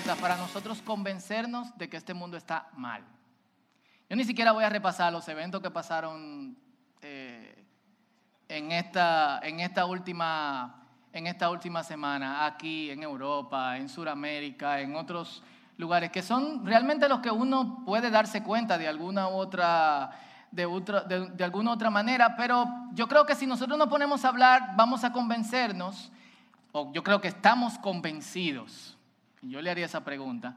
para nosotros convencernos de que este mundo está mal. Yo ni siquiera voy a repasar los eventos que pasaron eh, en, esta, en, esta última, en esta última semana, aquí en Europa, en Sudamérica, en otros lugares, que son realmente los que uno puede darse cuenta de alguna otra de, de, alguna otra manera, pero yo creo que si nosotros nos ponemos a hablar, vamos a convencernos, o yo creo que estamos convencidos, yo le haría esa pregunta,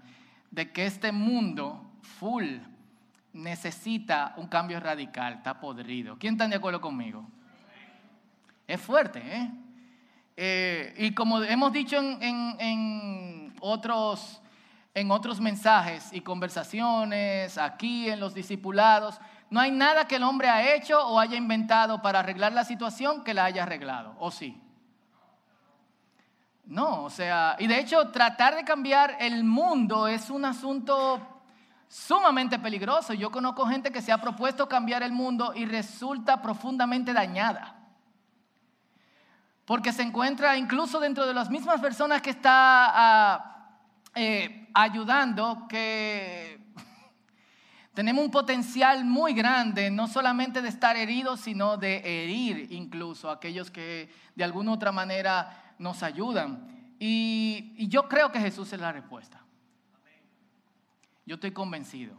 de que este mundo full necesita un cambio radical, está podrido. ¿Quién está de acuerdo conmigo? Es fuerte, ¿eh? eh y como hemos dicho en, en, otros, en otros mensajes y conversaciones, aquí en los discipulados, no hay nada que el hombre ha hecho o haya inventado para arreglar la situación que la haya arreglado, ¿o sí? No, o sea, y de hecho tratar de cambiar el mundo es un asunto sumamente peligroso. Yo conozco gente que se ha propuesto cambiar el mundo y resulta profundamente dañada. Porque se encuentra incluso dentro de las mismas personas que está ah, eh, ayudando que tenemos un potencial muy grande, no solamente de estar heridos, sino de herir incluso a aquellos que de alguna u otra manera nos ayudan. Y, yo creo que Jesús es la respuesta. Yo estoy convencido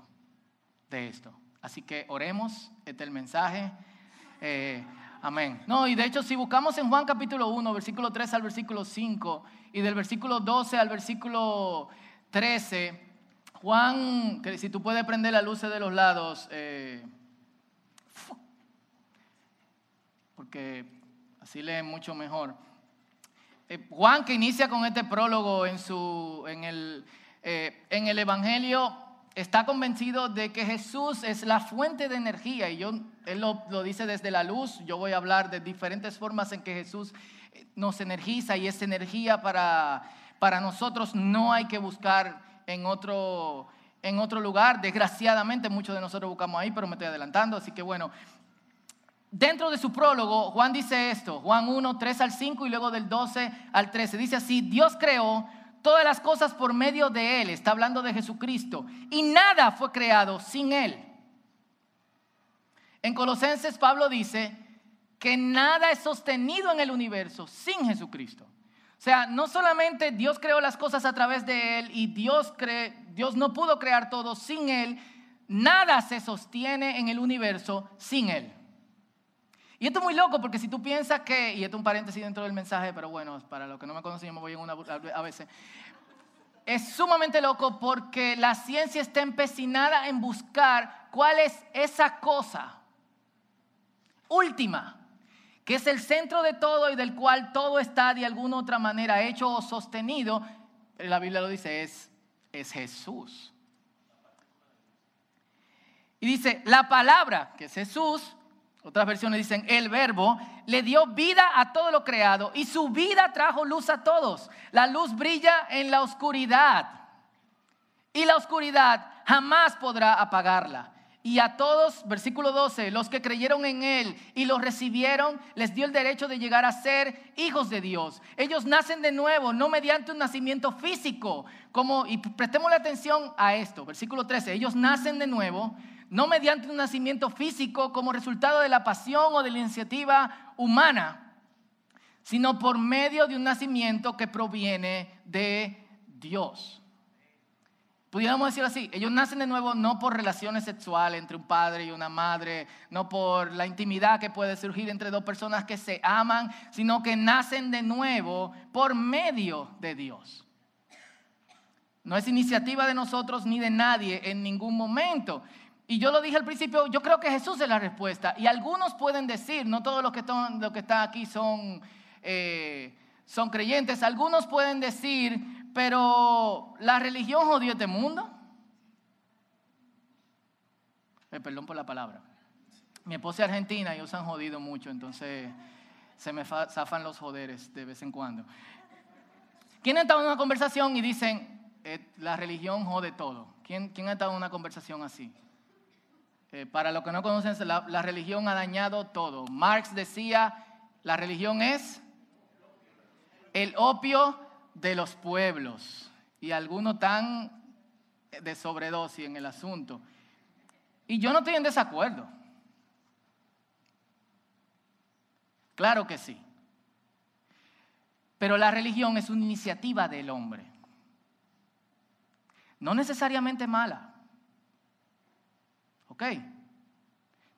de esto. Así que oremos, este es el mensaje. Eh, amén. No, y de hecho, si buscamos en Juan capítulo 1, versículo 3 al versículo 5, y del versículo 12 al versículo 13, Juan, que si tú puedes prender la luz de los lados, eh, porque así lee mucho mejor. Eh, Juan que inicia con este prólogo en, su, en, el, eh, en el Evangelio, está convencido de que Jesús es la fuente de energía. Y yo, él lo, lo, dice desde la luz. Yo voy a hablar de diferentes formas en que Jesús nos energiza y es energía para, para nosotros. No hay que buscar en otro, en otro lugar. Desgraciadamente muchos de nosotros buscamos ahí, pero me estoy adelantando. Así que bueno, dentro de su prólogo, Juan dice esto, Juan 1, 3 al 5 y luego del 12 al 13. Dice así, Dios creó todas las cosas por medio de Él, está hablando de Jesucristo, y nada fue creado sin Él. En Colosenses Pablo dice que nada es sostenido en el universo sin Jesucristo. O sea, no solamente Dios creó las cosas a través de Él y Dios, Dios no pudo crear todo sin Él, nada se sostiene en el universo sin Él. Y esto es muy loco porque si tú piensas que, y esto es un paréntesis dentro del mensaje, pero bueno, para los que no me conocen, yo me voy en una a veces. Es sumamente loco porque la ciencia está empecinada en buscar cuál es esa cosa última que es el centro de todo y del cual todo está de alguna otra manera hecho o sostenido, la Biblia lo dice, es, es Jesús. Y dice, la palabra, que es Jesús, otras versiones dicen, el verbo, le dio vida a todo lo creado y su vida trajo luz a todos. La luz brilla en la oscuridad y la oscuridad jamás podrá apagarla. Y a todos, versículo 12, los que creyeron en Él y los recibieron, les dio el derecho de llegar a ser hijos de Dios. Ellos nacen de nuevo, no mediante un nacimiento físico, como, y prestemos la atención a esto, versículo 13, ellos nacen de nuevo, no mediante un nacimiento físico como resultado de la pasión o de la iniciativa humana, sino por medio de un nacimiento que proviene de Dios. Pudiéramos decir así, ellos nacen de nuevo no por relaciones sexuales entre un padre y una madre, no por la intimidad que puede surgir entre dos personas que se aman, sino que nacen de nuevo por medio de Dios. No es iniciativa de nosotros ni de nadie en ningún momento. Y yo lo dije al principio, yo creo que Jesús es la respuesta. Y algunos pueden decir, no todos los que están, aquí son, eh, son creyentes, algunos pueden decir, pero la religión jodió este mundo. Eh, perdón por la palabra. Mi esposa es argentina y ellos han jodido mucho, entonces se me zafan los joderes de vez en cuando. ¿Quién ha estado en una conversación y dicen, eh, la religión jode todo? ¿Quién, ¿Quién, ha estado en una conversación así? Eh, para los que no conocen, la, la religión ha dañado todo. Marx decía, la religión es el opio de los pueblos. y algunos tan de sobredosis en el asunto. Y yo no estoy en desacuerdo. Claro que sí. Pero la religión es una iniciativa del hombre. No necesariamente mala. ¿Ok?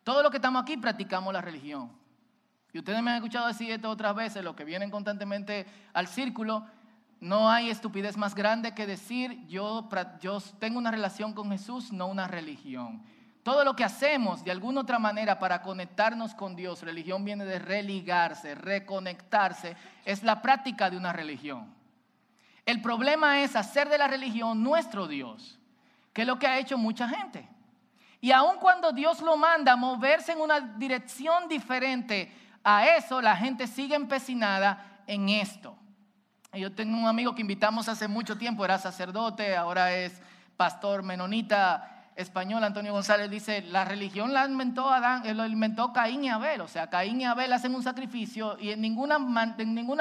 Todo lo que estamos aquí practicamos la religión. Y ustedes me han escuchado decir esto otras veces, los que vienen constantemente al círculo, no hay estupidez más grande que decir yo, yo tengo una relación con Jesús, no una religión. Todo lo que hacemos de alguna otra manera para conectarnos con Dios, religión viene de religarse, reconectarse, es la práctica de una religión. El problema es hacer de la religión nuestro Dios, que es lo que ha hecho mucha gente. Y aun cuando Dios lo manda a moverse en una dirección diferente a eso, la gente sigue empecinada en esto. Yo tengo un amigo que invitamos hace mucho tiempo, era sacerdote, ahora es pastor menonita español, Antonio González, dice, la religión la inventó, Adán, eh, lo inventó Caín y Abel. O sea, Caín y Abel hacen un sacrificio y en ninguna,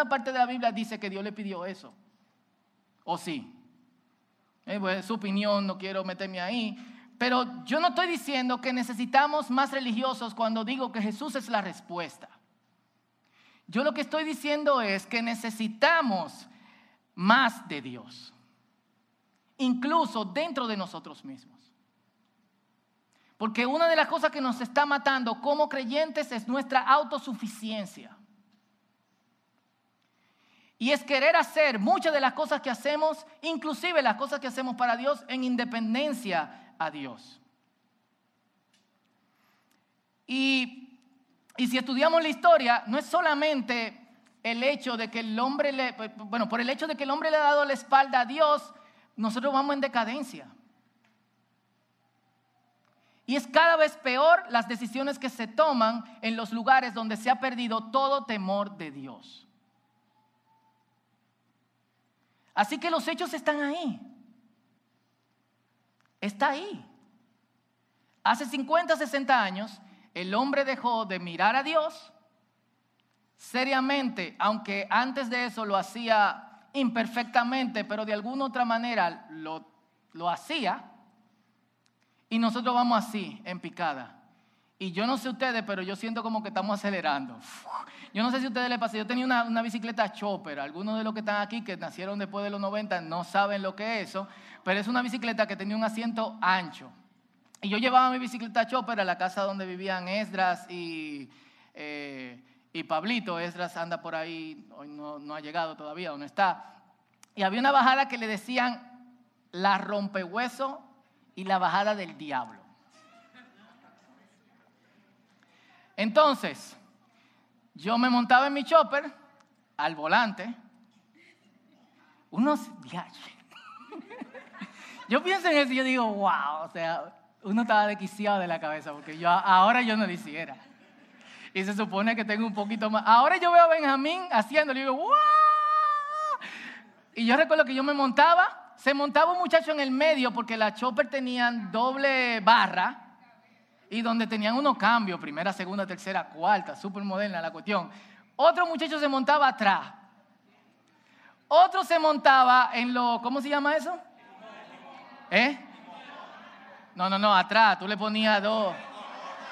parte de la Biblia dice que Dios le pidió eso. ¿O sí? Eh, pues, su opinión, no quiero meterme ahí. Pero yo no estoy diciendo que necesitamos más religiosos cuando digo que Jesús es la respuesta. Yo lo que estoy diciendo es que necesitamos más de Dios, incluso dentro de nosotros mismos. Porque una de las cosas que nos está matando como creyentes es nuestra autosuficiencia. Y es querer hacer muchas de las cosas que hacemos, inclusive las cosas que hacemos para Dios, en independencia a Dios. Y, y si estudiamos la historia, no es solamente el hecho de que el hombre le, bueno, por el hecho de que el hombre le ha dado la espalda a Dios, nosotros vamos en decadencia. Y es cada vez peor las decisiones que se toman en los lugares donde se ha perdido todo temor de Dios. Así que los hechos están ahí. Está ahí. Hace 50, 60 años, el hombre dejó de mirar a Dios seriamente, aunque antes de eso lo hacía imperfectamente, pero de alguna otra manera lo, lo hacía y nosotros vamos así, en picada. Y yo no sé ustedes, pero yo siento como que estamos acelerando. Yo no sé si a ustedes les pasa. Yo tenía una, bicicleta chopper. Algunos de los que están aquí, que nacieron después de los 90, no saben lo que es eso. Pero es una bicicleta que tenía un asiento ancho. Y yo llevaba mi bicicleta chopper a la casa donde vivían Esdras y, eh, y Pablito. Esdras anda por ahí, hoy no, ha llegado todavía, ¿dónde está? Y había una bajada que le decían la rompehueso y la bajada del diablo. Entonces, yo me montaba en mi chopper al volante, unos. Yo pienso en eso y yo digo, wow, o sea, uno estaba desquiciado de la cabeza porque yo ahora yo no lo hiciera. Y se supone que tengo un poquito más. Ahora yo veo a Benjamín haciéndolo y digo, wow. Y yo recuerdo que yo me montaba se montaba un muchacho en el medio porque la chopper tenían doble barra y donde tenían unos cambios, primera, segunda, tercera, cuarta, súper moderna la cuestión. Otro muchacho se montaba atrás. Otro se montaba en lo, ¿cómo se llama eso? ¿Eh? No, no, no, atrás, tú le ponías dos.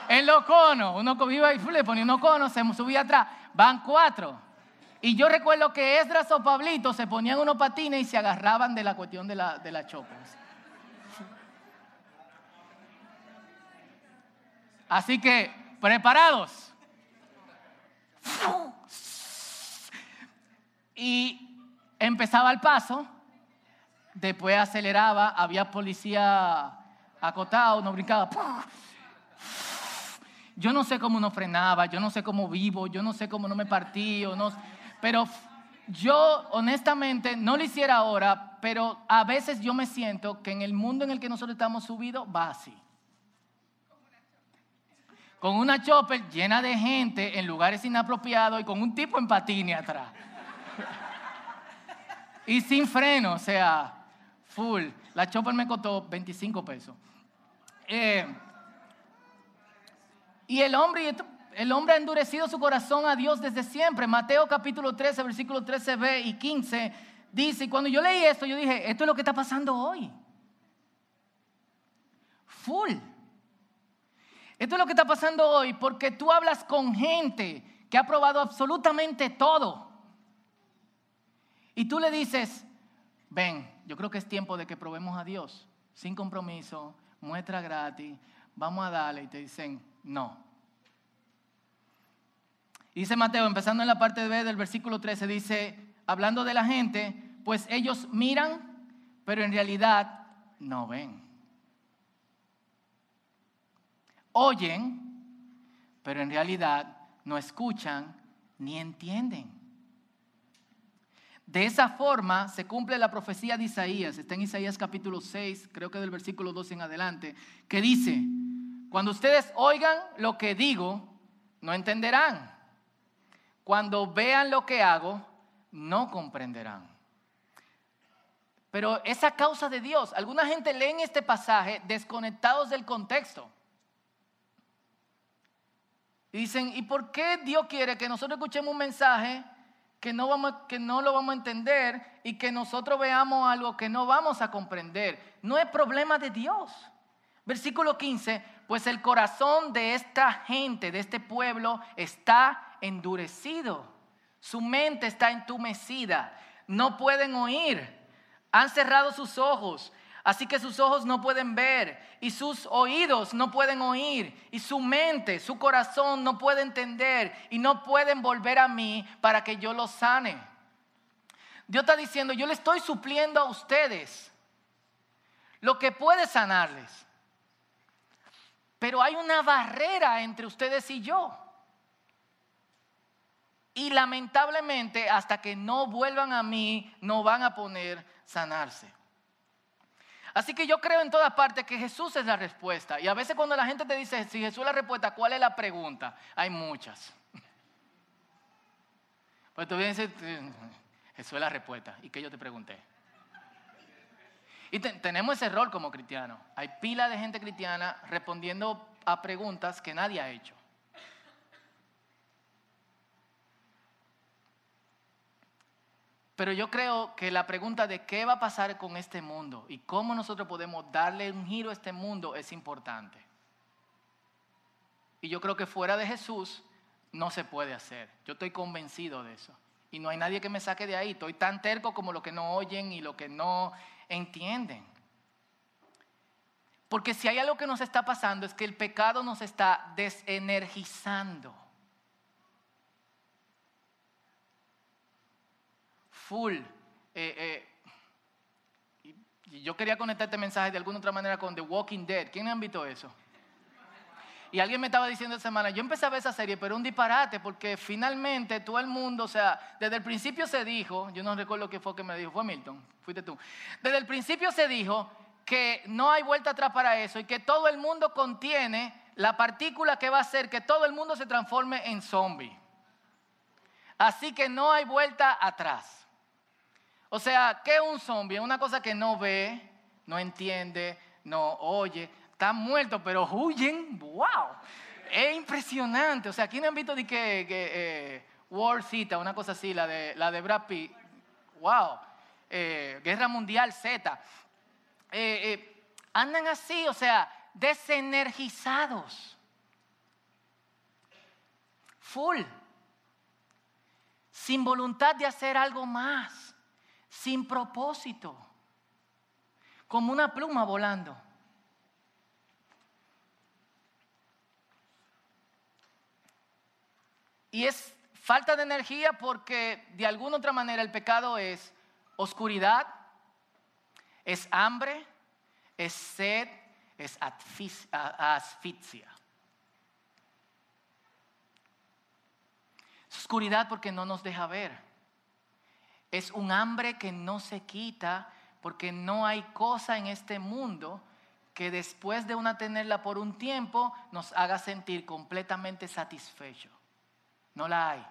En los conos, uno iba y le ponía unos conos, se subía atrás. Van cuatro. Y yo recuerdo que Esdras o Pablito se ponían unos patines y se agarraban de la cuestión de la, de la Así que, preparados. Y empezaba el paso, después aceleraba, había policía acotado, no brincaba. Yo no sé cómo no frenaba, yo no sé cómo vivo, yo no sé cómo no me partí, no, pero yo honestamente no lo hiciera ahora, pero a veces yo me siento que en el mundo en el que nosotros estamos subidos va así. Con una chopper llena de gente en lugares inapropiados y con un tipo en patine atrás. y sin freno, o sea, full. La chopper me costó 25 pesos. Eh, y el hombre, el hombre ha endurecido su corazón a Dios desde siempre. Mateo capítulo 13, versículo 13b y 15 dice, y cuando yo leí esto, yo dije, esto es lo que está pasando hoy. Full. Esto es lo que está pasando hoy porque tú hablas con gente que ha probado absolutamente todo. Y tú le dices, ven, yo creo que es tiempo de que probemos a Dios, sin compromiso, muestra gratis, vamos a darle. Y te dicen, no. dice Mateo, empezando en la parte B del versículo 13, dice, hablando de la gente, pues ellos miran, pero en realidad no ven. Oyen, pero en realidad no escuchan ni entienden. De esa forma se cumple la profecía de Isaías, está en Isaías capítulo 6, creo que del versículo 12 en adelante, que dice, cuando ustedes oigan lo que digo, no entenderán. Cuando vean lo que hago, no comprenderán. Pero esa causa de Dios, alguna gente lee este pasaje desconectados del contexto. Y dicen, ¿y por qué Dios quiere que nosotros escuchemos un mensaje que no, vamos, que no lo vamos a entender y que nosotros veamos algo que no vamos a comprender? No es problema de Dios. Versículo 15, pues el corazón de esta gente, de este pueblo, está endurecido. Su mente está entumecida. No pueden oír. Han cerrado sus ojos. Así que sus ojos no pueden ver y sus oídos no pueden oír y su mente, su corazón no puede entender y no pueden volver a mí para que yo los sane. Dios está diciendo, yo le estoy supliendo a ustedes lo que puede sanarles. Pero hay una barrera entre ustedes y yo. Y lamentablemente hasta que no vuelvan a mí, no van a poder sanarse. Así que yo creo en todas partes que Jesús es la respuesta. Y a veces cuando la gente te dice, si Jesús es la respuesta, ¿cuál es la pregunta? Hay muchas. Pues tú vienes Jesús es la respuesta. ¿Y qué yo te pregunté? Y tenemos ese rol como cristianos. Hay pila de gente cristiana respondiendo a preguntas que nadie ha hecho. Pero yo creo que la pregunta de qué va a pasar con este mundo y cómo nosotros podemos darle un giro a este mundo es importante. Y yo creo que fuera de Jesús no se puede hacer. Yo estoy convencido de eso. Y no hay nadie que me saque de ahí. Estoy tan terco como los que no oyen y los que no entienden. Porque si hay algo que nos está pasando es que el pecado nos está desenergizando. Full. Eh, eh, y yo quería conectar este mensaje de alguna otra manera con The Walking Dead. ¿Quién ha visto eso? Y alguien me estaba diciendo esta semana, yo empecé a ver esa serie, pero un disparate, porque finalmente todo el mundo, o sea, desde el principio se dijo, yo no recuerdo qué fue que me dijo, fue Milton, fuiste tú. Desde el principio se dijo que no hay vuelta atrás para eso y que todo el mundo contiene la partícula que va a hacer que todo el mundo se transforme en zombie. Así que no hay vuelta atrás. O sea, ¿qué es un zombie? Una cosa que no ve, no entiende, no oye. Están muertos, pero huyen. ¡Wow! Es impresionante. O sea, ¿quién han visto de que, eh, War Z, una cosa así, la de, la de Brad Pitt? ¡Wow! Eh, Guerra Mundial Z. Eh, andan así, o sea, desenergizados. Full. Sin voluntad de hacer algo más sin propósito, como una pluma volando. Y es falta de energía porque de alguna otra manera el pecado es oscuridad, es hambre, es sed, es asfixia. Es oscuridad porque no nos deja ver. Es un hambre que no se quita porque no hay cosa en este mundo que después de una tenerla por un tiempo nos haga sentir completamente satisfecho. No la hay.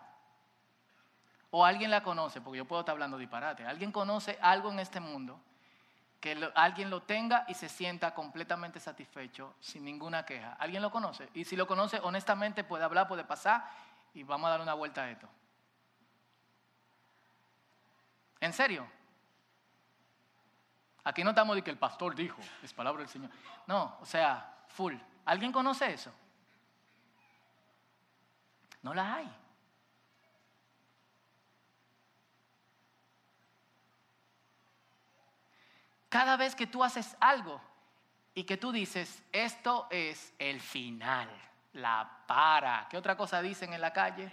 O alguien la conoce, porque yo puedo estar hablando disparate. Alguien conoce algo en este mundo que alguien lo tenga y se sienta completamente satisfecho sin ninguna queja. ¿Alguien lo conoce? Y si lo conoce, honestamente puede hablar, puede pasar y vamos a dar una vuelta a esto. ¿En serio? Aquí no de que el pastor dijo, es palabra del Señor. No, o sea, full. ¿Alguien conoce eso? No la hay. Cada vez que tú haces algo y que tú dices, esto es el final, la para. ¿Qué otra cosa dicen en la calle?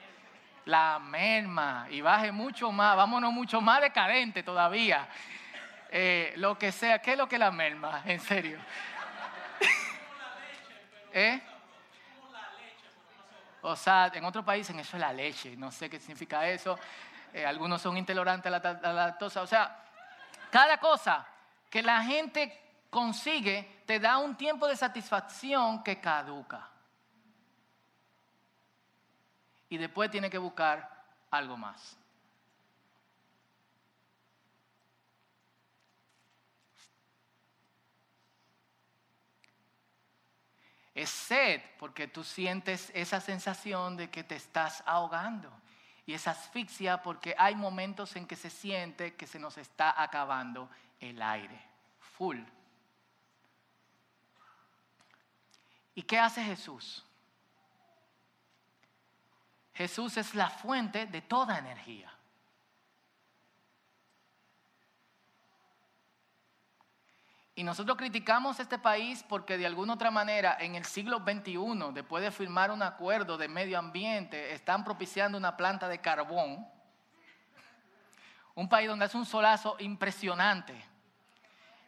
La merma y baje mucho más, vámonos mucho más decadente todavía. Eh, lo que sea, ¿qué es lo que la merma? En serio. ¿Eh? O sea, en otros países eso es la leche, no sé qué significa eso. Eh, algunos son intolerantes a la, lactosa. O sea, cada cosa que la gente consigue te da un tiempo de satisfacción que caduca. Y después tiene que buscar algo más. Es sed porque tú sientes esa sensación de que te estás ahogando. Y es asfixia porque hay momentos en que se siente que se nos está acabando el aire. Full. ¿Y qué hace Jesús? Jesús es la fuente de toda energía. Y nosotros criticamos este país porque de alguna otra manera en el siglo XXI, después de firmar un acuerdo de medio ambiente, están propiciando una planta de carbón. Un país donde hace un solazo impresionante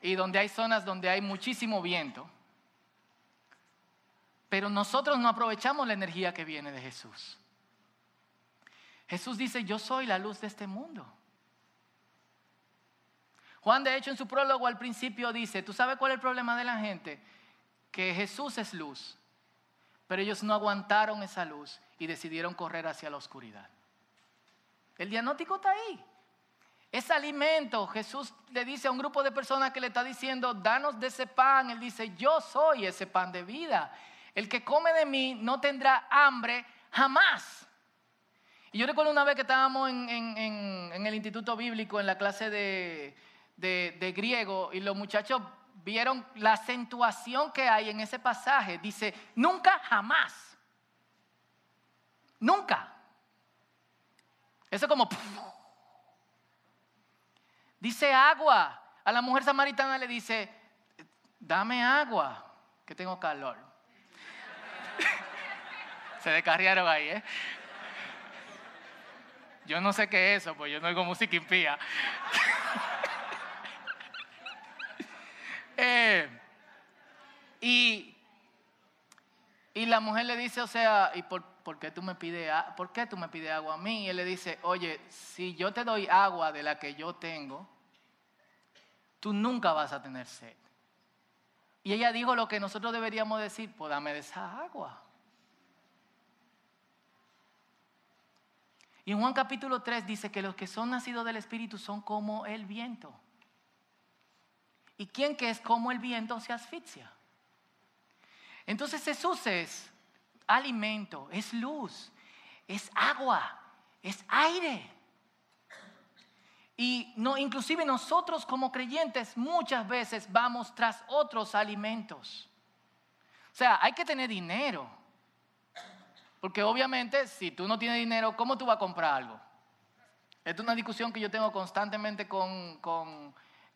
y donde hay zonas donde hay muchísimo viento. Pero nosotros no aprovechamos la energía que viene de Jesús. Jesús dice, yo soy la luz de este mundo. Juan, de hecho, en su prólogo al principio dice, ¿tú sabes cuál es el problema de la gente? Que Jesús es luz, pero ellos no aguantaron esa luz y decidieron correr hacia la oscuridad. El diagnóstico está ahí. Es alimento. Jesús le dice a un grupo de personas que le está diciendo, danos de ese pan. Él dice, yo soy ese pan de vida. El que come de mí no tendrá hambre jamás. Y yo recuerdo una vez que estábamos en el Instituto Bíblico, en la clase de, griego y los muchachos vieron la acentuación que hay en ese pasaje. Dice, nunca jamás. Nunca. Eso es como... Dice agua. A la mujer samaritana le dice, dame agua, que tengo calor. Se descarriaron ahí, ¿eh? Yo no sé qué es eso, pues yo no oigo música impía. Eh, y, la mujer le dice, o sea, ¿y por, qué tú me pides, por qué tú me pides agua a mí? Y él le dice, oye, si yo te doy agua de la que yo tengo, tú nunca vas a tener sed. Y ella dijo lo que nosotros deberíamos decir, pues dame de esa agua. Y en Juan capítulo 3 dice que los que son nacidos del Espíritu son como el viento. ¿Y quien que es como el viento se asfixia? Entonces Jesús es alimento, es luz, es agua, es aire. Y no, inclusive nosotros como creyentes muchas veces vamos tras otros alimentos. O sea, hay que tener dinero. Porque obviamente si tú no tienes dinero, ¿cómo tú vas a comprar algo? Esta es una discusión que yo tengo constantemente con, con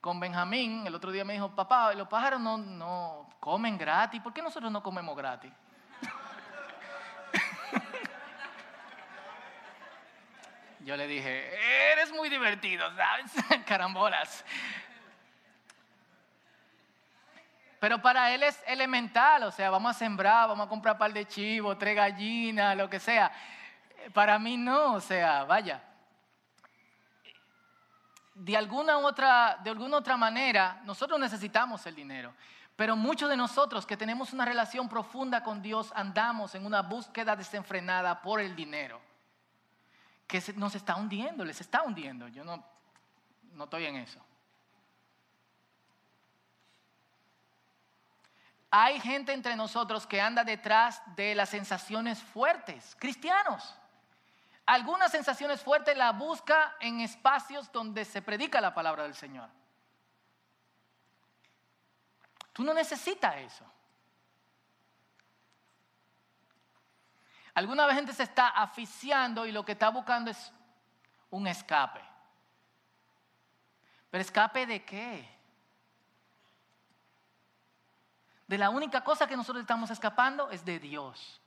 con Benjamín, el otro día me dijo, papá, los pájaros no, no comen gratis, ¿por qué nosotros no comemos gratis? Yo le dije, eres muy divertido, ¿sabes? Carambolas. Pero para él es elemental, o sea, vamos a sembrar, vamos a comprar par de chivo, tres gallinas, lo que sea. Para mí no, o sea, vaya de alguna, otra, de alguna otra manera, nosotros necesitamos el dinero. Pero muchos de nosotros que tenemos una relación profunda con Dios andamos en una búsqueda desenfrenada por el dinero, que nos está hundiendo, les está hundiendo. Yo no, no estoy en eso. Hay gente entre nosotros que anda detrás de las sensaciones fuertes, cristianos algunas sensaciones fuertes la busca en espacios donde se predica la palabra del Señor. Tú no necesitas eso. Alguna vez gente se está aficiando y lo que está buscando es un escape. ¿Pero escape de qué? De la única cosa que nosotros estamos escapando es de Dios.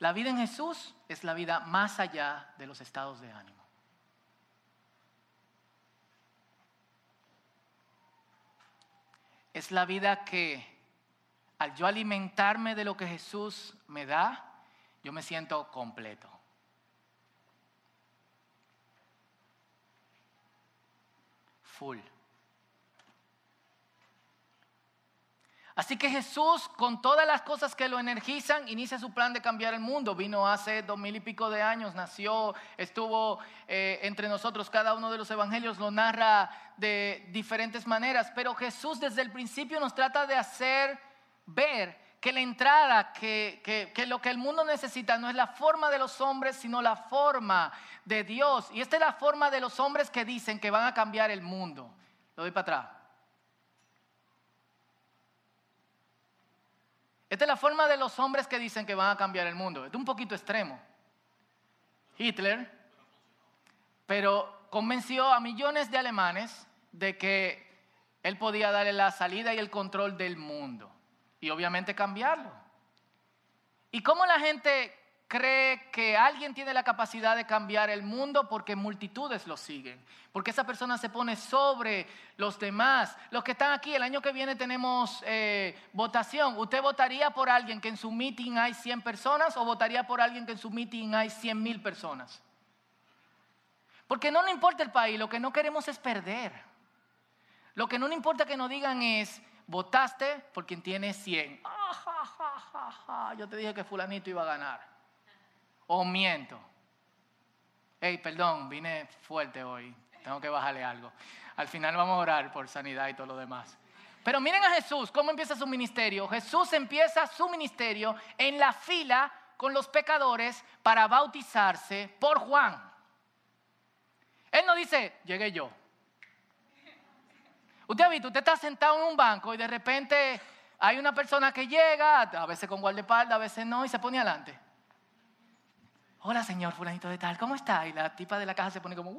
La vida en Jesús es la vida más allá de los estados de ánimo. Es la vida que al yo alimentarme de lo que Jesús me da, yo me siento completo. Así que Jesús, con todas las cosas que lo energizan, inicia su plan de cambiar el mundo. Vino hace dos mil y pico de años, nació, estuvo eh, entre nosotros. Cada uno de los evangelios lo narra de diferentes maneras. Pero Jesús desde el principio nos trata de hacer ver que la entrada, que, que, lo que el mundo necesita no es la forma de los hombres, sino la forma de Dios. Y esta es la forma de los hombres que dicen que van a cambiar el mundo. Lo doy para atrás. Esta es la forma de los hombres que dicen que van a cambiar el mundo. Es un poquito extremo. Hitler, pero convenció a millones de alemanes de que él podía darle la salida y el control del mundo y obviamente cambiarlo. ¿Y cómo la gente cree que alguien tiene la capacidad de cambiar el mundo porque multitudes lo siguen, porque esa persona se pone sobre los demás. Los que están aquí, el año que viene tenemos eh, votación. ¿Usted votaría por alguien que en su meeting hay 100 personas o votaría por alguien que en su meeting hay 100 mil personas? Porque no nos importa el país, lo que no queremos es perder. Lo que no nos importa que nos digan es, votaste por quien tiene 100. Ah, Yo te dije que fulanito iba a ganar o miento. Hey, perdón, vine fuerte hoy, tengo que bajarle algo. Al final vamos a orar por sanidad y todo lo demás. Pero miren a Jesús, cómo empieza su ministerio. Jesús empieza su ministerio en la fila con los pecadores para bautizarse por Juan. Él no dice, llegué yo. Usted ha visto, usted está sentado en un banco y de repente hay una persona que llega, a veces con guardaespaldas, a veces no, y se pone adelante hola señor fulanito de tal, ¿cómo está? Y la tipa de la caja se pone como,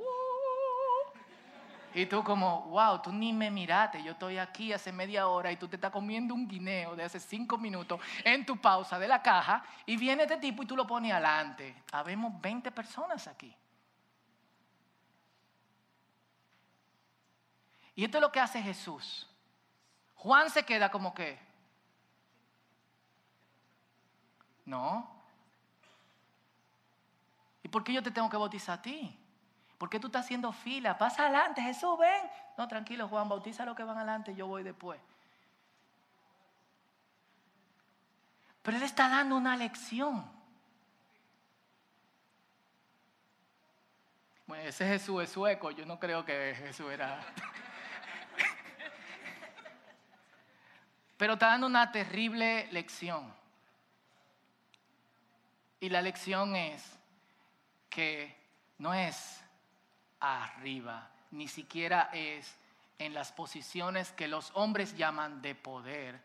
y tú como, wow, tú ni me miraste, yo estoy aquí hace media hora y tú te estás comiendo un guineo de hace cinco minutos en tu pausa de la caja y viene este tipo y tú lo pones adelante. Habemos 20 personas aquí. Y esto es lo que hace Jesús. Juan se queda como que, no, por qué yo te tengo que bautizar a ti? ¿Por qué tú estás haciendo fila? Pasa adelante, Jesús, ven. No, tranquilo, Juan, bautiza los que van adelante, yo voy después. Pero Él está dando una lección. Bueno, ese Jesús es sueco, yo no creo que Jesús era... Pero está dando una terrible lección. Y la lección es, que no es arriba, ni siquiera es en las posiciones que los hombres llaman de poder,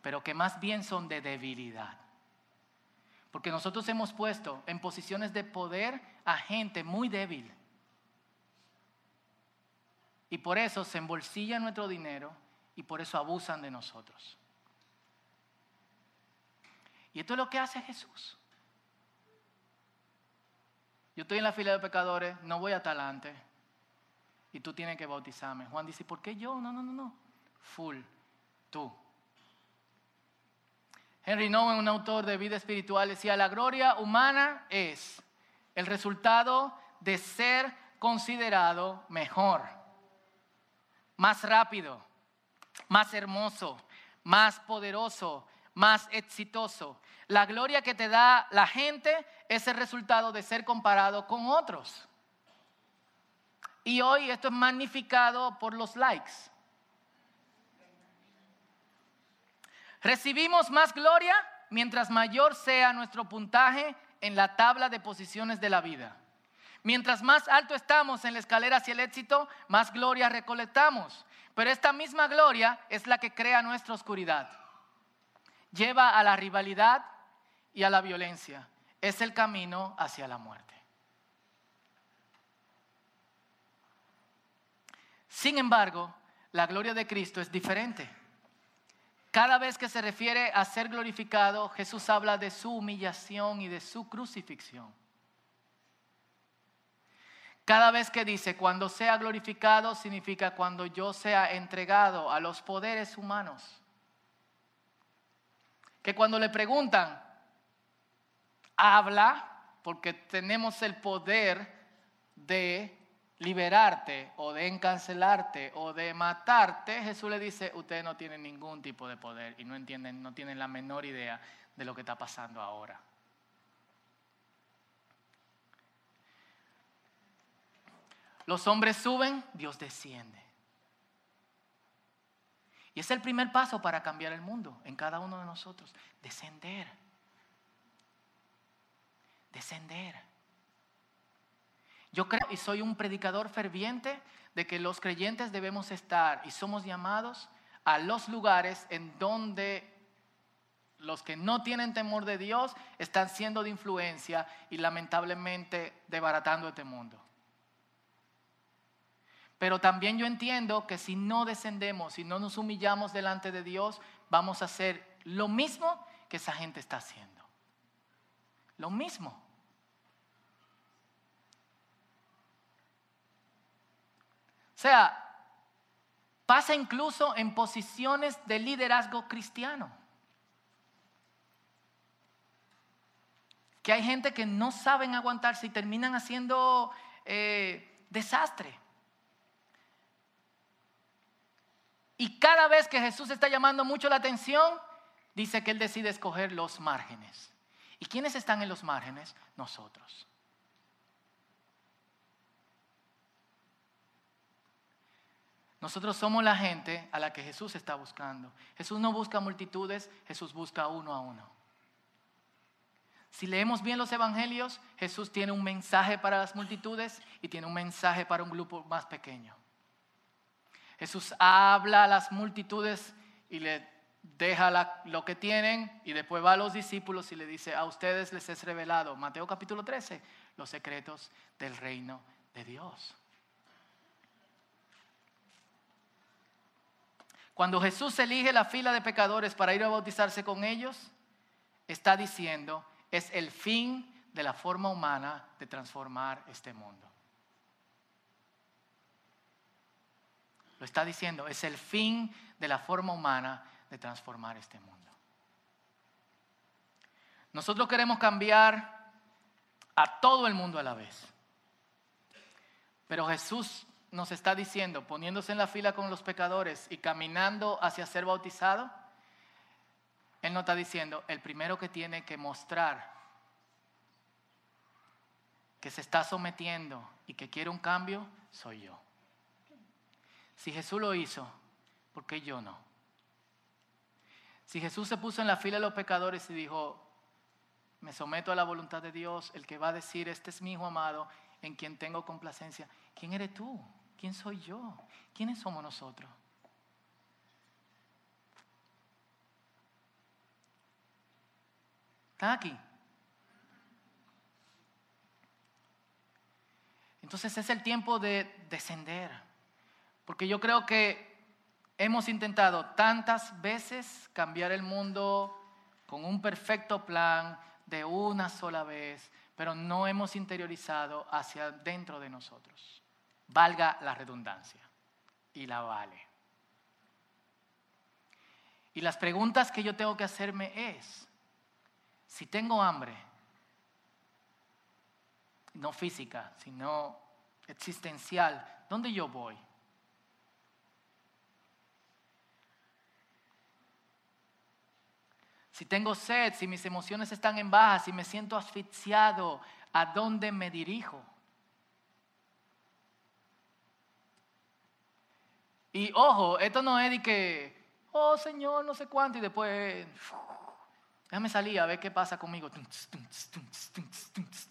pero que más bien son de debilidad. Porque nosotros hemos puesto en posiciones de poder a gente muy débil. Y por eso se embolsilla nuestro dinero y por eso abusan de nosotros. Y esto es lo que hace Jesús. Yo estoy en la fila de pecadores, no voy a talante. Y tú tienes que bautizarme. Juan dice, ¿por qué yo? No, no, no, no. Full, tú. Henry Nowen, un autor de vida espiritual, decía, la gloria humana es el resultado de ser considerado mejor, más rápido, más hermoso, más poderoso, más exitoso. La gloria que te da la gente es el resultado de ser comparado con otros. Y hoy esto es magnificado por los likes. Recibimos más gloria mientras mayor sea nuestro puntaje en la tabla de posiciones de la vida. Mientras más alto estamos en la escalera hacia el éxito, más gloria recolectamos. Pero esta misma gloria es la que crea nuestra oscuridad. Lleva a la rivalidad y a la violencia. Es el camino hacia la muerte. Sin embargo, la gloria de Cristo es diferente. Cada vez que se refiere a ser glorificado, Jesús habla de su humillación y de su crucifixión. Cada vez que dice cuando sea glorificado significa cuando yo sea entregado a los poderes humanos. Que cuando le preguntan, habla, porque tenemos el poder de liberarte o de encancelarte o de matarte, Jesús le dice, ustedes no tienen ningún tipo de poder y no entienden, no tienen la menor idea de lo que está pasando ahora. Los hombres suben, Dios desciende. Y es el primer paso para cambiar el mundo en cada uno de nosotros, descender. Descender. Yo creo y soy un predicador ferviente de que los creyentes debemos estar y somos llamados a los lugares en donde los que no tienen temor de Dios están siendo de influencia y lamentablemente debaratando este mundo. Pero también yo entiendo que si no descendemos, si no nos humillamos delante de Dios, vamos a hacer lo mismo que esa gente está haciendo. Lo mismo. O sea, pasa incluso en posiciones de liderazgo cristiano. Que hay gente que no saben aguantarse y terminan haciendo eh, desastre. Y cada vez que Jesús está llamando mucho la atención, dice que Él decide escoger los márgenes. ¿Y quiénes están en los márgenes? Nosotros. Nosotros somos la gente a la que Jesús está buscando. Jesús no busca multitudes, Jesús busca uno a uno. Si leemos bien los evangelios, Jesús tiene un mensaje para las multitudes y tiene un mensaje para un grupo más pequeño. Jesús habla a las multitudes y le deja lo que tienen y después va a los discípulos y le dice, a ustedes les es revelado, Mateo capítulo 13, los secretos del reino de Dios. Cuando Jesús elige la fila de pecadores para ir a bautizarse con ellos, está diciendo, es el fin de la forma humana de transformar este mundo. Lo está diciendo, es el fin de la forma humana de transformar este mundo. Nosotros queremos cambiar a todo el mundo a la vez. Pero Jesús nos está diciendo, poniéndose en la fila con los pecadores y caminando hacia ser bautizado, Él nos está diciendo, el primero que tiene que mostrar que se está sometiendo y que quiere un cambio, soy yo. Si Jesús lo hizo, ¿por qué yo no? Si Jesús se puso en la fila de los pecadores y dijo, me someto a la voluntad de Dios, el que va a decir, este es mi hijo amado, en quien tengo complacencia, ¿quién eres tú? ¿Quién soy yo? ¿Quiénes somos nosotros? ¿Están aquí? Entonces es el tiempo de descender. Porque yo creo que hemos intentado tantas veces cambiar el mundo con un perfecto plan de una sola vez, pero no hemos interiorizado hacia dentro de nosotros valga la redundancia. Y la vale. Y las preguntas que yo tengo que hacerme es, si tengo hambre, no física, sino existencial, ¿dónde yo voy? Si tengo sed, si mis emociones están en baja, si me siento asfixiado, ¿a dónde me dirijo? Y ojo, esto no es de que, oh Señor, no sé cuánto, y después, déjame salir a ver qué pasa conmigo.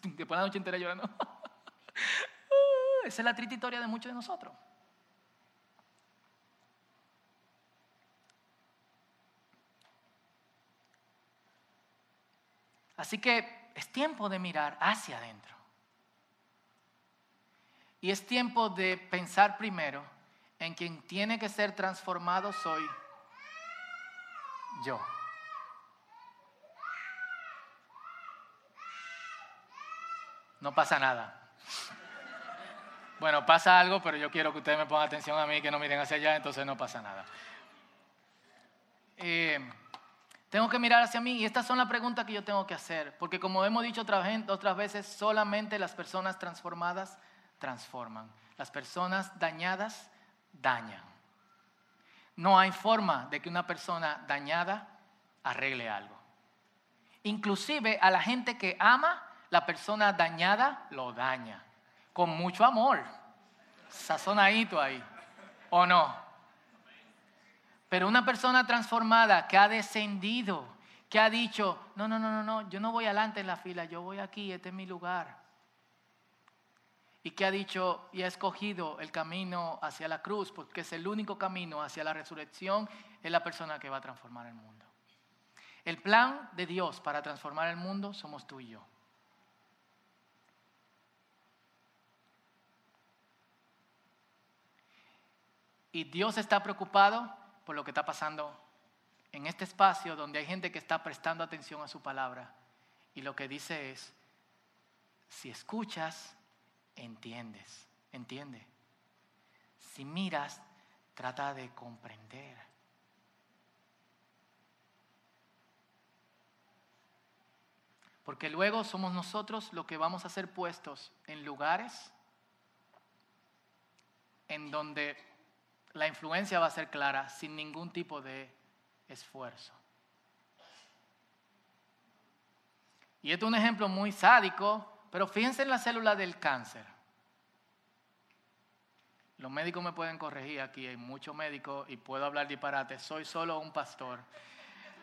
Después la noche entera llorando. Esa es la triste historia de muchos de nosotros. Así que es tiempo de mirar hacia adentro. Y es tiempo de pensar primero en quien tiene que ser transformado soy yo. No pasa nada. Bueno, pasa algo, pero yo quiero que ustedes me pongan atención a mí, que no miren hacia allá, entonces no pasa nada. Eh, tengo que mirar hacia mí y estas son las preguntas que yo tengo que hacer, porque como hemos dicho otras veces, solamente las personas transformadas transforman. Las personas dañadas dañan. No hay forma de que una persona dañada arregle algo. Inclusive a la gente que ama, la persona dañada lo daña. Con mucho amor. Sazonadito ahí. ¿O no? Pero una persona transformada que ha descendido, que ha dicho, no, no, no, no, no, yo no voy adelante en la fila, yo voy aquí, este es mi lugar y que ha dicho y ha escogido el camino hacia la cruz, porque es el único camino hacia la resurrección, es la persona que va a transformar el mundo. El plan de Dios para transformar el mundo somos tú y yo. Y Dios está preocupado por lo que está pasando en este espacio donde hay gente que está prestando atención a su palabra. Y lo que dice es, si escuchas, entiendes, entiende. Si miras, trata de comprender. Porque luego somos nosotros los que vamos a ser puestos en lugares en donde la influencia va a ser clara sin ningún tipo de esfuerzo. Y esto es un ejemplo muy sádico, pero fíjense en la célula del cáncer. Los médicos me pueden corregir aquí, hay muchos médicos y puedo hablar disparate. Soy solo un pastor.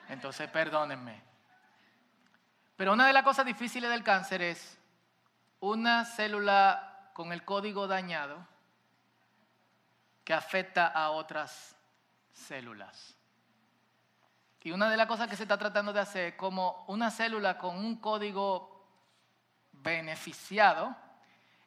Entonces, perdónenme. Pero una de las cosas difíciles del cáncer es una célula con el código dañado que afecta a otras células. Y una de las cosas que se está tratando de hacer, como una célula con un código beneficiado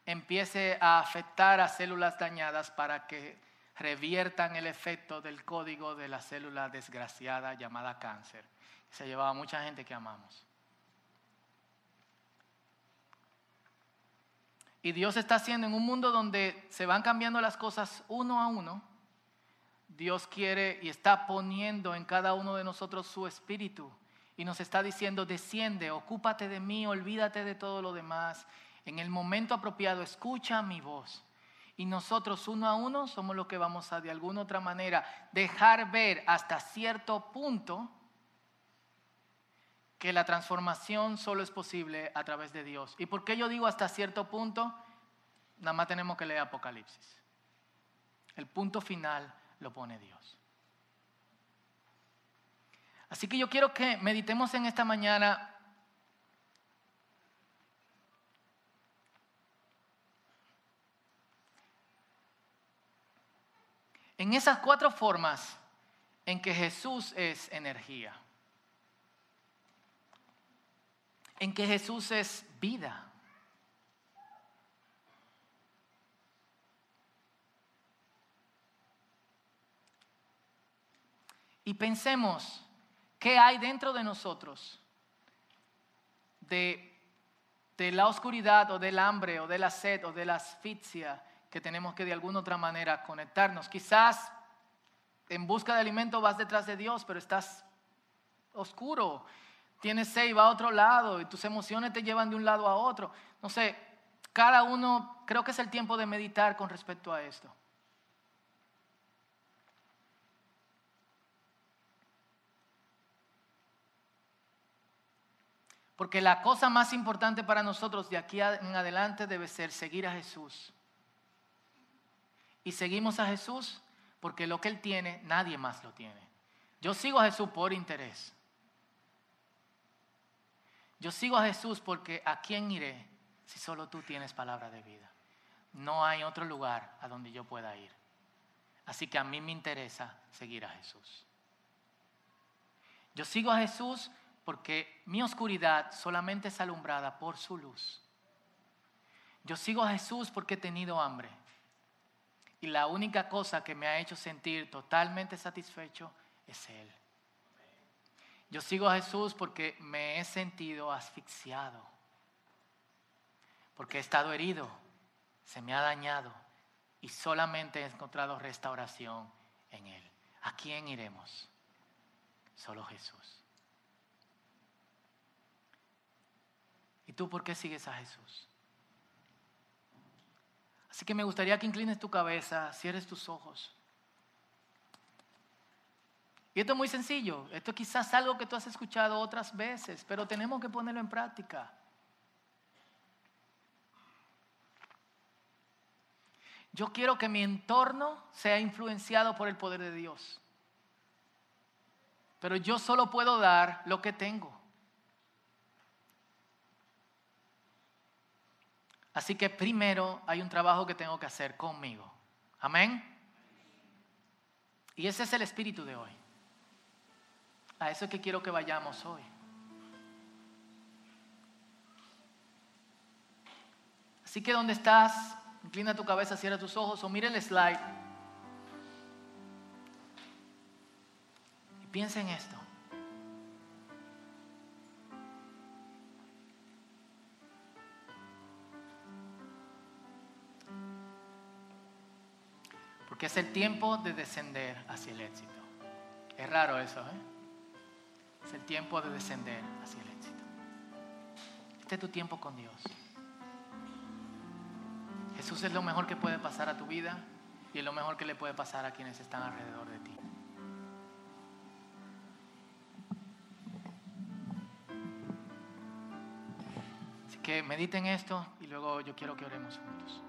empiece a afectar a células dañadas para que reviertan el efecto del código de la célula desgraciada llamada cáncer. Se llevaba mucha gente que amamos. Y Dios está haciendo en un mundo donde se van cambiando las cosas uno a uno. Dios quiere y está poniendo en cada uno de nosotros su espíritu y nos está diciendo, desciende, ocúpate de mí, olvídate de todo lo demás. En el momento apropiado, escucha mi voz. Y nosotros uno a uno somos los que vamos a de alguna otra manera dejar ver hasta cierto punto que la transformación solo es posible a través de Dios. ¿Y por qué yo digo hasta cierto punto? Nada más tenemos que leer Apocalipsis. El punto final lo pone Dios. Así que yo quiero que meditemos en esta mañana en esas cuatro formas en que Jesús es energía, en que Jesús es vida. Y pensemos, ¿Qué hay dentro de nosotros? De, de, la oscuridad o del hambre o de la sed o de la asfixia que tenemos que de alguna otra manera conectarnos. Quizás en busca de alimento vas detrás de Dios, pero estás oscuro. Tienes sed y va a otro lado y tus emociones te llevan de un lado a otro. No sé, cada uno, creo que es el tiempo de meditar con respecto a esto. Porque la cosa más importante para nosotros de aquí en adelante debe ser seguir a Jesús. Y seguimos a Jesús porque lo que Él tiene, nadie más lo tiene. Yo sigo a Jesús por interés. Yo sigo a Jesús porque ¿a quién iré si solo tú tienes palabra de vida? no hay otro lugar a donde yo pueda ir. Así que a mí me interesa seguir a Jesús. Yo sigo a Jesús porque mi oscuridad solamente es alumbrada por su luz. Yo sigo a Jesús porque he tenido hambre. Y la única cosa que me ha hecho sentir totalmente satisfecho es Él. Yo sigo a Jesús porque me he sentido asfixiado, porque he estado herido, se me ha dañado y solamente he encontrado restauración en Él. ¿A quién iremos? Solo Jesús. ¿Y tú por qué sigues a Jesús? Así que me gustaría que inclines tu cabeza, cierres tus ojos. Y esto es muy sencillo. Esto es quizás algo que tú has escuchado otras veces, pero tenemos que ponerlo en práctica. Yo quiero que mi entorno sea influenciado por el poder de Dios. Pero yo solo puedo dar lo que tengo. Así que primero hay un trabajo que tengo que hacer conmigo. Amén. Y ese es el espíritu de hoy. A eso es que quiero que vayamos hoy. Así que donde estás, inclina tu cabeza, cierra tus ojos o mira el slide. Y piensa en esto. Porque es el tiempo de descender hacia el éxito. Es raro eso, ¿eh? Es el tiempo de descender hacia el éxito. Este es tu tiempo con Dios. Jesús es lo mejor que puede pasar a tu vida y es lo mejor que le puede pasar a quienes están alrededor de ti. Así que mediten esto y luego yo quiero que oremos juntos.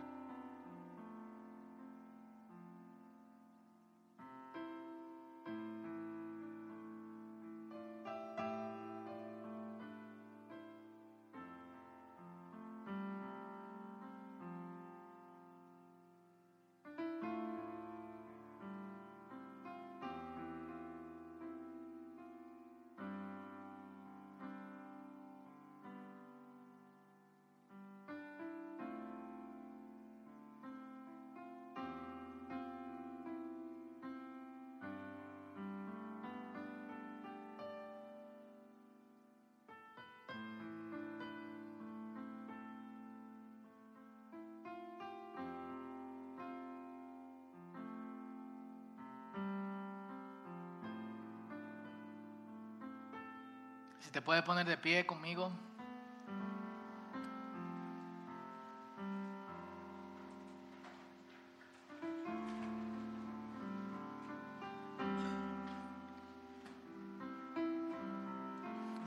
Puedes poner de pie conmigo.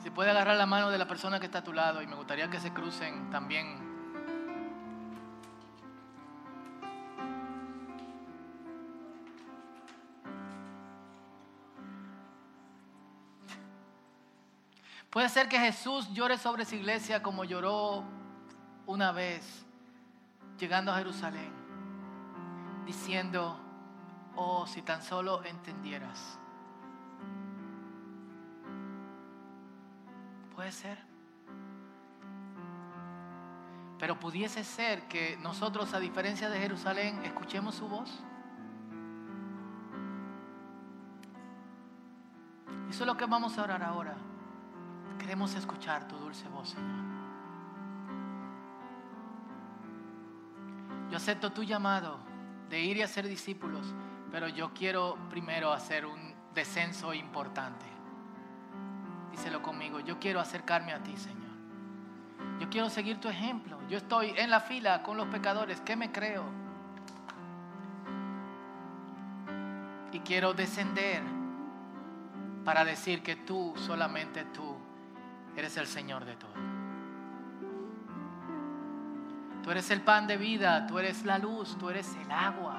Si puede agarrar la mano de la persona que está a tu lado y me gustaría que se crucen también Puede ser que Jesús llore sobre su iglesia como lloró una vez llegando a Jerusalén, diciendo, oh, si tan solo entendieras. Puede ser. Pero pudiese ser que nosotros, a diferencia de Jerusalén, escuchemos su voz. Eso es lo que vamos a orar ahora. Queremos escuchar tu dulce voz, Señor. Yo acepto tu llamado de ir y hacer discípulos, pero yo quiero primero hacer un descenso importante. Díselo conmigo, yo quiero acercarme a ti, Señor. Yo quiero seguir tu ejemplo. Yo estoy en la fila con los pecadores. ¿Qué me creo? Y quiero descender para decir que tú, solamente tú, eres el Señor de todo. Tú eres el pan de vida, tú eres la luz, tú eres el agua,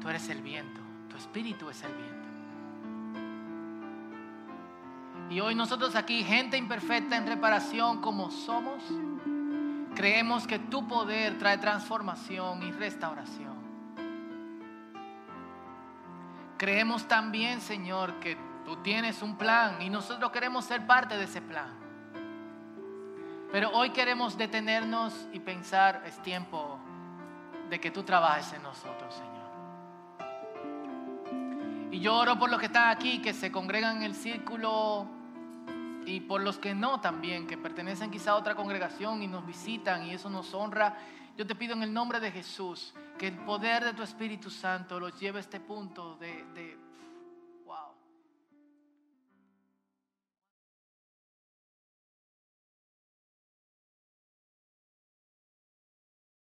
tú eres el viento, tu espíritu es el viento. Y hoy nosotros aquí, gente imperfecta en reparación como somos, Creemos que tu poder trae transformación y restauración. Creemos también, Señor, que tú tienes un plan y nosotros queremos ser parte de ese plan. Pero hoy queremos detenernos y pensar, es tiempo de que tú trabajes en nosotros, Señor. Y yo oro por los que están aquí, que se congregan en el círculo y por los que no también, que pertenecen quizá a otra congregación y nos visitan y eso nos honra. Yo te pido en el nombre de Jesús que el poder de tu Espíritu Santo los lleve a este punto de, de